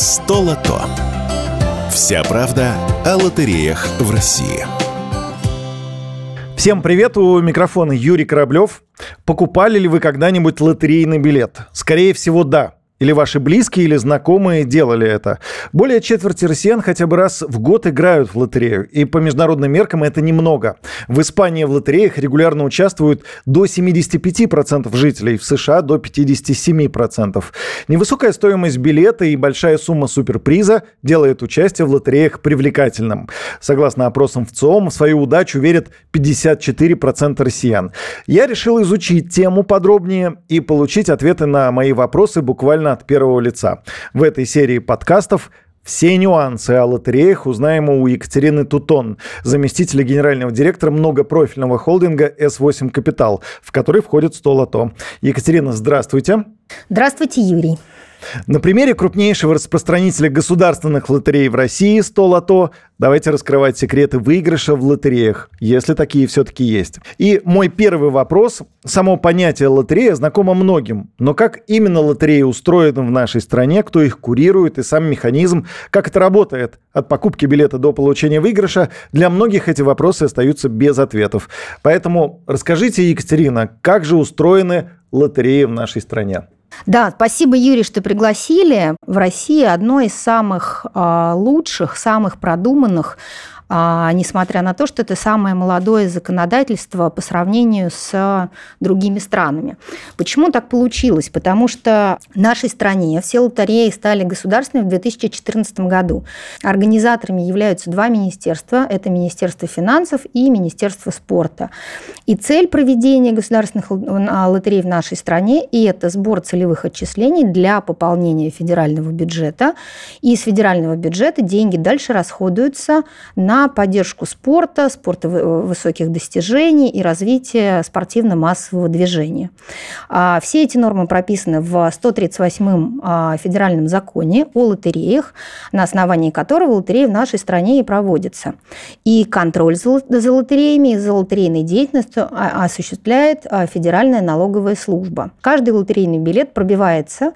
Столото. Вся правда о лотереях в России. Всем привет, у микрофона Юрий Кораблев. Покупали ли вы когда-нибудь лотерейный билет? Скорее всего, да. Или ваши близкие или знакомые делали это. Более четверти россиян хотя бы раз в год играют в лотерею. И по международным меркам это немного. В Испании в лотереях регулярно участвуют до 75% жителей, в США до 57%. Невысокая стоимость билета и большая сумма суперприза делает участие в лотереях привлекательным. Согласно опросам в ЦИОМ, в свою удачу верят 54% россиян. Я решил изучить тему подробнее и получить ответы на мои вопросы буквально от первого лица. В этой серии подкастов все нюансы о лотереях узнаем у Екатерины Тутон, заместителя генерального директора многопрофильного холдинга S8 Капитал, в который входит 100 лото. Екатерина, здравствуйте. Здравствуйте, Юрий. На примере крупнейшего распространителя государственных лотерей в России 100 лото давайте раскрывать секреты выигрыша в лотереях, если такие все-таки есть. И мой первый вопрос. Само понятие лотерея знакомо многим, но как именно лотереи устроены в нашей стране, кто их курирует и сам механизм, как это работает от покупки билета до получения выигрыша, для многих эти вопросы остаются без ответов. Поэтому расскажите, Екатерина, как же устроены лотереи в нашей стране? Да, спасибо, Юрий, что пригласили. В России одно из самых а, лучших, самых продуманных несмотря на то, что это самое молодое законодательство по сравнению с другими странами. Почему так получилось? Потому что в нашей стране все лотереи стали государственными в 2014 году. Организаторами являются два министерства. Это Министерство финансов и Министерство спорта. И цель проведения государственных а, лотерей в нашей стране – и это сбор целевых отчислений для пополнения федерального бюджета. И из федерального бюджета деньги дальше расходуются на поддержку спорта, спорта высоких достижений и развитие спортивно-массового движения. А все эти нормы прописаны в 138-м а, федеральном законе о лотереях, на основании которого лотереи в нашей стране и проводятся. И контроль за лотереями и за лотерейной деятельностью а, осуществляет Федеральная налоговая служба. Каждый лотерейный билет пробивается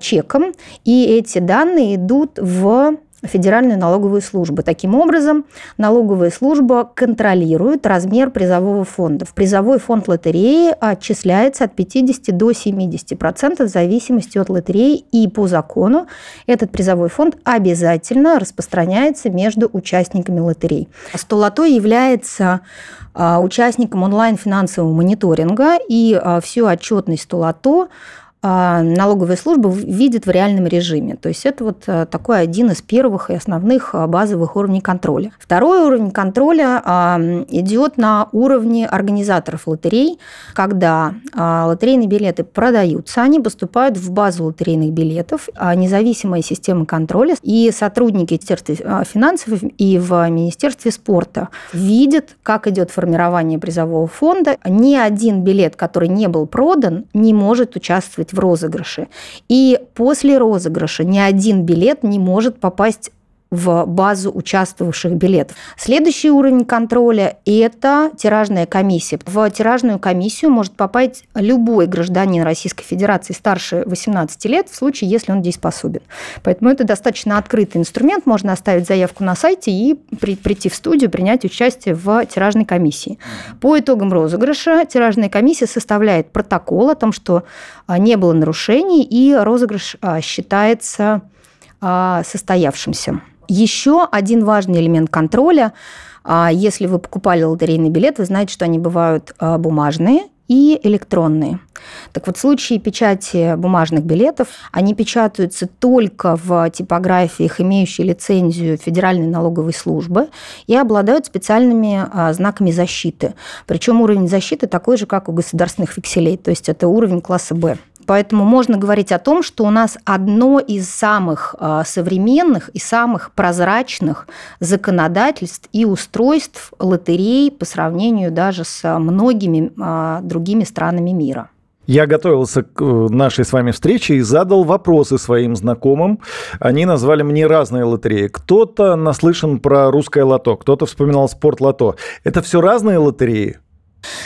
чеком, и эти данные идут в Федеральную налоговую службу. Таким образом, налоговая служба контролирует размер призового фонда. В призовой фонд лотереи отчисляется от 50 до 70% процентов в зависимости от лотереи, и по закону этот призовой фонд обязательно распространяется между участниками лотерей. Столото является а, участником онлайн-финансового мониторинга, и а, всю отчетность Столото а, налоговая служба видит в реальном режиме. То есть это вот э, такой один из первых и основных а, базовых уровней контроля. Второй уровень контроля а, идет на уровне организаторов лотерей, когда лотерейные билеты продаются, они поступают в базу лотерейных билетов, независимая система контроля и сотрудники Министерства финансов и в Министерстве спорта видят, как идет формирование призового фонда. Ни один билет, который не был продан, не может участвовать в розыгрыше. И после розыгрыша ни один билет не может попасть в базу участвовавших билетов. Следующий уровень контроля – это тиражная комиссия. В тиражную комиссию может попасть любой гражданин Российской Федерации старше 18 лет, в случае, если он дееспособен. Поэтому это достаточно открытый инструмент. Можно оставить заявку на сайте и при, прийти в студию, принять участие в тиражной комиссии. По итогам розыгрыша тиражная комиссия составляет протокол о том, что а, не было нарушений, и розыгрыш а, считается а, состоявшимся. Еще один важный элемент контроля. А, если вы покупали лотерейный билет, вы знаете, что они бывают а, бумажные и электронные. Так вот, в случае печати бумажных билетов, они печатаются только в типографиях, имеющие лицензию Федеральной налоговой службы, и обладают специальными а, знаками защиты. Причем уровень защиты такой же, как у государственных векселей, то есть это уровень класса Б. Поэтому можно говорить о том, что у нас одно из самых а, современных и самых прозрачных законодательств и устройств лотерей по сравнению даже с многими а, другими странами мира. Я готовился к э, нашей с вами встрече и задал вопросы своим знакомым. Они назвали мне разные лотереи. Кто-то наслышан про русское лото, кто-то вспоминал спорт лото. Это все разные лотереи?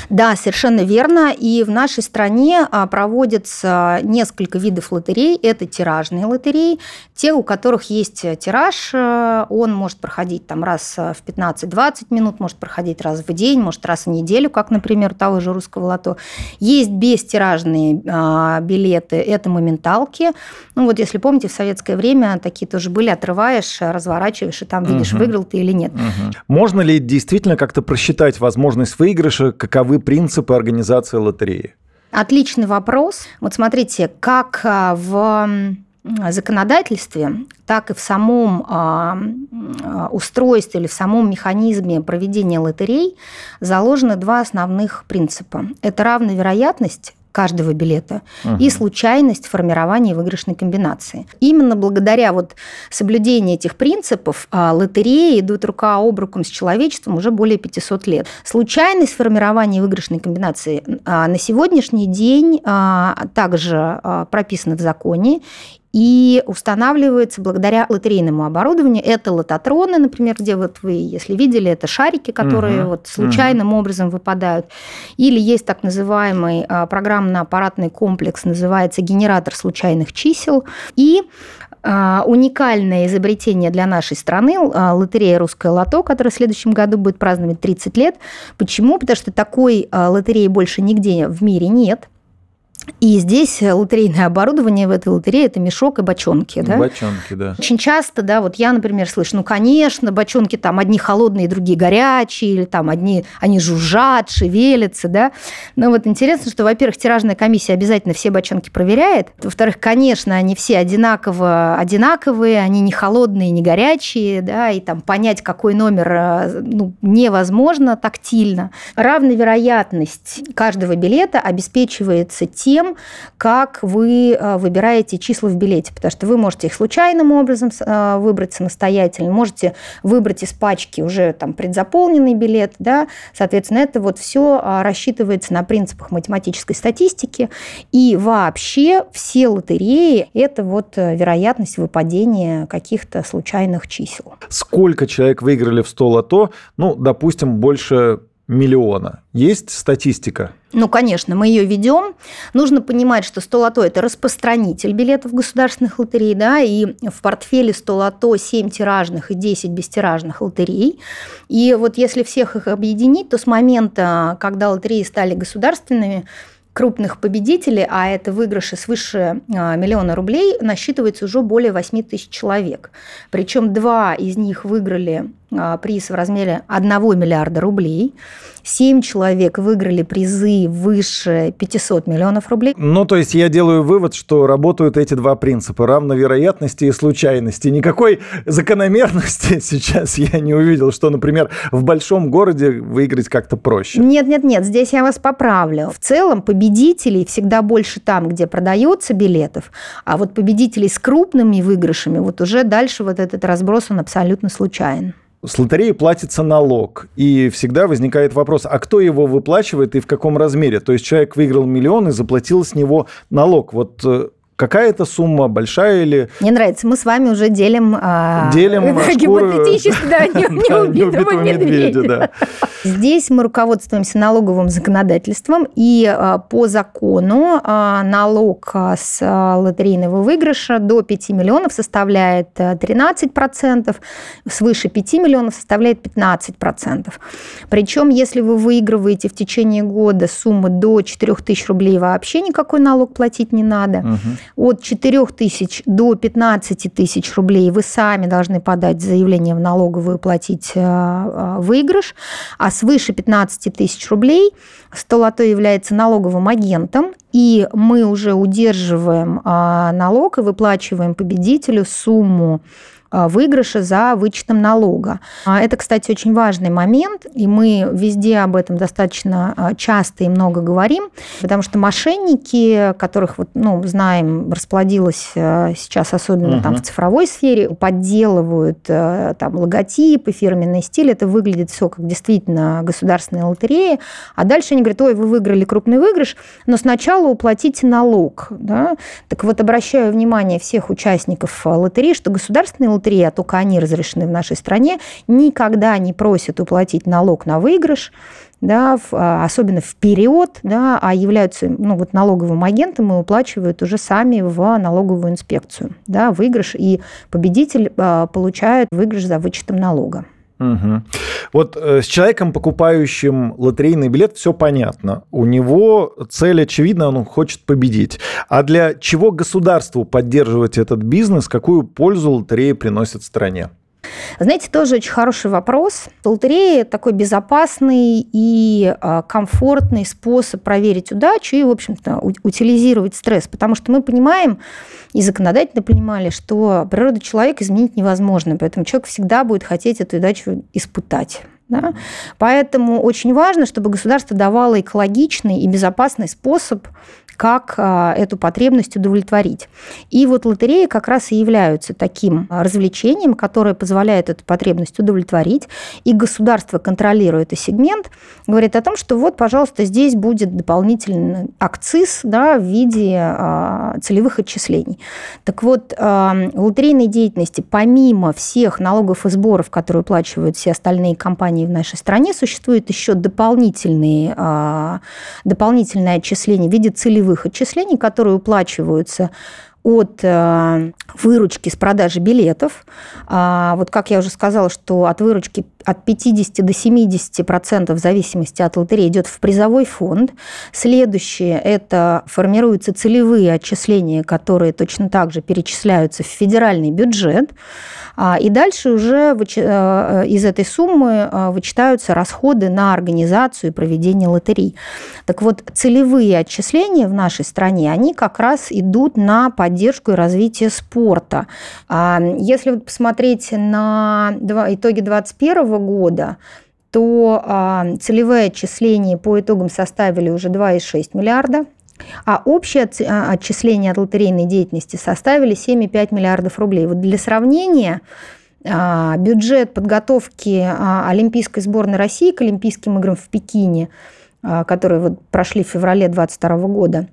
Да, совершенно верно. И в нашей стране а, проводятся несколько видов лотерей. Это тиражные лотереи. Те, у которых есть тираж, э, он может проходить там раз в 15-20 минут, может проходить раз в день, может раз в неделю, как, например, того же русского лото. Есть бестиражные а, билеты, это моменталки. Ну вот если помните, в советское время такие тоже были, отрываешь, разворачиваешь, и там видишь, угу. выиграл ты или нет. Угу. Можно ли действительно как-то просчитать возможность выигрыша, каковы принципы организации лотереи? Отличный вопрос. Вот смотрите, как а, в законодательстве, так и в самом а, а, устройстве или в самом механизме проведения лотерей заложены два основных принципа. Это равная вероятность каждого билета угу. и случайность формирования выигрышной комбинации. Именно благодаря вот соблюдению этих принципов а, лотереи идут рука об руку с человечеством уже более 500 лет. Случайность формирования выигрышной комбинации а, на сегодняшний день а, также прописана в законе и устанавливается благодаря лотерейному оборудованию. Это лототроны, например, где вот вы, если видели, это шарики, которые угу. вот случайным угу. образом выпадают. Или есть так называемый а, программно-аппаратный комплекс, называется генератор случайных чисел. И а, уникальное изобретение для нашей страны а, лотерея «Русское лото», которая в следующем году будет праздновать 30 лет. Почему? Потому что такой лотереи больше нигде в мире нет. И здесь лотерейное оборудование в этой лотерее – это мешок и бочонки. Да? Бочонки, да. Очень часто, да, вот я, например, слышу, ну, конечно, бочонки там одни холодные, другие горячие, или там одни, они жужжат, шевелятся, да. Но вот интересно, что, во-первых, тиражная комиссия обязательно все бочонки проверяет. Во-вторых, конечно, они все одинаково одинаковые, они не холодные, не горячие, да, и там понять, какой номер, э, ну, невозможно тактильно. Равная вероятность каждого билета обеспечивается тем, тем, как вы э, выбираете числа в билете, потому что вы можете их случайным образом э, выбрать самостоятельно, можете выбрать из пачки уже там предзаполненный билет, да, соответственно, это вот все э, рассчитывается на принципах математической статистики, и вообще все лотереи – это вот вероятность выпадения каких-то случайных чисел. Сколько человек выиграли в 100 лото? Ну, допустим, больше миллиона. Есть статистика? Ну, конечно, мы ее ведем. Нужно понимать, что 100 лото – это распространитель билетов государственных лотерей, да, и в портфеле 100 лото 7 тиражных и 10 бестиражных лотерей. И вот если всех их объединить, то с момента, когда лотереи стали государственными, крупных победителей, а это выигрыши свыше а, миллиона рублей, насчитывается уже более 8 тысяч человек. Причем два из них выиграли приз в размере 1 миллиарда рублей. Семь человек выиграли призы выше 500 миллионов рублей. Ну, то есть я делаю вывод, что работают эти два принципа – равновероятности и случайности. Никакой закономерности сейчас я не увидел, что, например, в большом городе выиграть как-то проще. Нет, нет, нет, здесь я вас поправлю. В целом победителей всегда больше там, где продается билетов, а вот победителей с крупными выигрышами, вот уже дальше вот этот разброс, он абсолютно случайен с лотереи платится налог, и всегда возникает вопрос, а кто его выплачивает и в каком размере? То есть человек выиграл миллион и заплатил с него налог. Вот э, Какая-то сумма, большая или... Мне нравится, мы с вами уже делим... А, делим гипотетически, да, неубитого медведя. Здесь мы руководствуемся налоговым законодательством, и а, по закону а, налог с лотерейного выигрыша до 5 миллионов составляет 13%, свыше 5 миллионов составляет 15%. Причем, если вы выигрываете в течение года суммы до 4 тысяч рублей, вообще никакой налог платить не надо. Угу от 4 тысяч до 15 тысяч рублей вы сами должны подать заявление в налоговую, платить э, э, выигрыш, а свыше 15 тысяч рублей Столото является налоговым агентом, и мы уже удерживаем э, налог и выплачиваем победителю сумму выигрыша за вычетом налога. А это, кстати, очень важный момент, и мы везде об этом достаточно а, часто и много говорим, потому что мошенники, которых, вот, ну, знаем, расплодилось сейчас, особенно угу. там в цифровой сфере, подделывают там логотипы, фирменный стиль, это выглядит все как действительно государственная лотерея, а дальше они говорят, ой, вы выиграли крупный выигрыш, но сначала уплатите налог. Да? Так вот, обращаю внимание всех участников лотереи, что государственные лотереи, а только они разрешены в нашей стране, никогда не просят уплатить налог на выигрыш, да, в, а, особенно вперед, да, а являются ну, вот налоговым агентом и уплачивают уже сами в налоговую инспекцию да, выигрыш, и победитель а, получает выигрыш за вычетом налога. Угу. Вот э, с человеком, покупающим лотерейный билет, все понятно. У него цель очевидна, он хочет победить. А для чего государству поддерживать этот бизнес? Какую пользу лотереи приносят стране? Знаете, тоже очень хороший вопрос. Лотерея – такой безопасный и а, комфортный способ проверить удачу и, в общем-то, утилизировать стресс. Потому что мы понимаем, и законодательно понимали, что природу человека изменить невозможно, поэтому человек всегда будет хотеть эту удачу испытать. Да? Поэтому очень важно, чтобы государство давало экологичный и безопасный способ как а, эту потребность удовлетворить. И вот лотереи как раз и являются таким развлечением, которое позволяет эту потребность удовлетворить, и государство, контролирует этот сегмент, говорит о том, что вот, пожалуйста, здесь будет дополнительный акциз да, в виде а, целевых отчислений. Так вот, а, лотерейной деятельности, помимо всех налогов и сборов, которые уплачивают все остальные компании в нашей стране, существуют еще дополнительные, дополнительные отчисления в виде целевых отчислений, которые уплачиваются от э, выручки с продажи билетов. А, вот как я уже сказала, что от выручки от 50 до 70 процентов в зависимости от лотереи идет в призовой фонд. Следующее – это формируются целевые отчисления, которые точно так же перечисляются в федеральный бюджет. А, и дальше уже э, из этой суммы э, вычитаются расходы на организацию и проведение лотерей. Так вот, целевые отчисления в нашей стране, они как раз идут на поддержку и развитие спорта. А, если посмотреть на итоги 2021 года, то а, целевые отчисления по итогам составили уже 2,6 миллиарда а общее а, отчисление от лотерейной деятельности составили 7,5 миллиардов рублей. Вот для сравнения, а, бюджет подготовки Олимпийской сборной России к Олимпийским играм в Пекине, которые вот прошли в феврале 2022 года,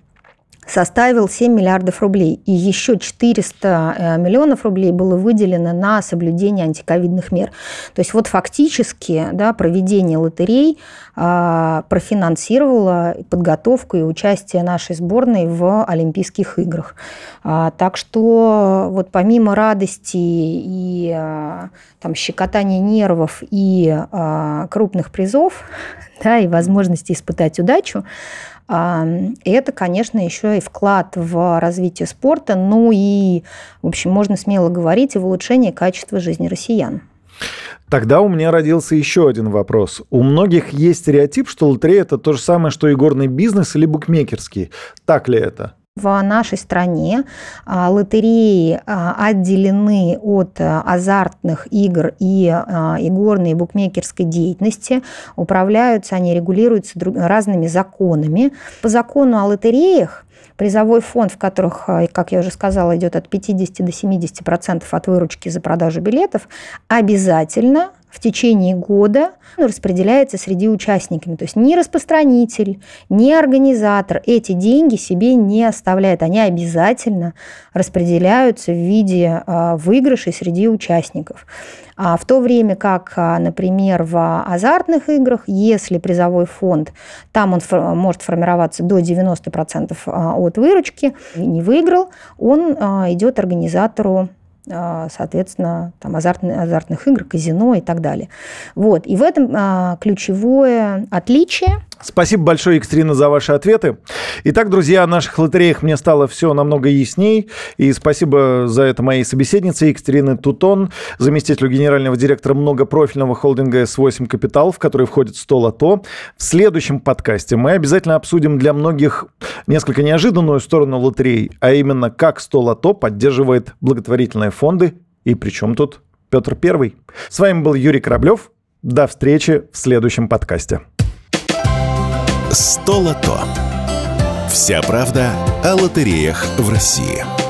составил 7 миллиардов рублей. И еще 400 э, миллионов рублей было выделено на соблюдение антиковидных мер. То есть вот фактически да, проведение лотерей а, профинансировало подготовку и участие нашей сборной в Олимпийских играх. А, так что вот помимо радости и а, там, щекотания нервов и крупных призов да, и возможности испытать удачу, и это, конечно, еще и вклад в развитие спорта, ну и, в общем, можно смело говорить и в улучшение качества жизни россиян. Тогда у меня родился еще один вопрос. У многих есть стереотип, что лотерея – это то же самое, что и горный бизнес или букмекерский. Так ли это? В нашей стране а, лотереи а, отделены от а, азартных игр и игорной и букмекерской деятельности. Управляются они, регулируются разными законами. По закону о лотереях призовой фонд, в которых, как я уже сказала, идет от 50 до 70 процентов от выручки за продажу билетов, обязательно в течение года распределяется среди участниками. То есть ни распространитель, ни организатор эти деньги себе не оставляет. Они обязательно распределяются в виде а, выигрышей среди участников. А в то время как, а, например, в азартных играх, если призовой фонд, там он может формироваться до 90% а, от выручки, не выиграл, он идет организатору соответственно, там, азартных, азартных игр, казино и так далее. Вот. И в этом а, ключевое отличие Спасибо большое, Екатерина, за ваши ответы. Итак, друзья, о наших лотереях мне стало все намного ясней. И спасибо за это моей собеседнице Екатерины Тутон, заместителю генерального директора многопрофильного холдинга S8 Капитал, в который входит 100 лото. В следующем подкасте мы обязательно обсудим для многих несколько неожиданную сторону лотерей, а именно как 100 лото поддерживает благотворительные фонды и причем тут Петр Первый. С вами был Юрий Кораблев. До встречи в следующем подкасте. Столото. Вся правда о лотереях в России.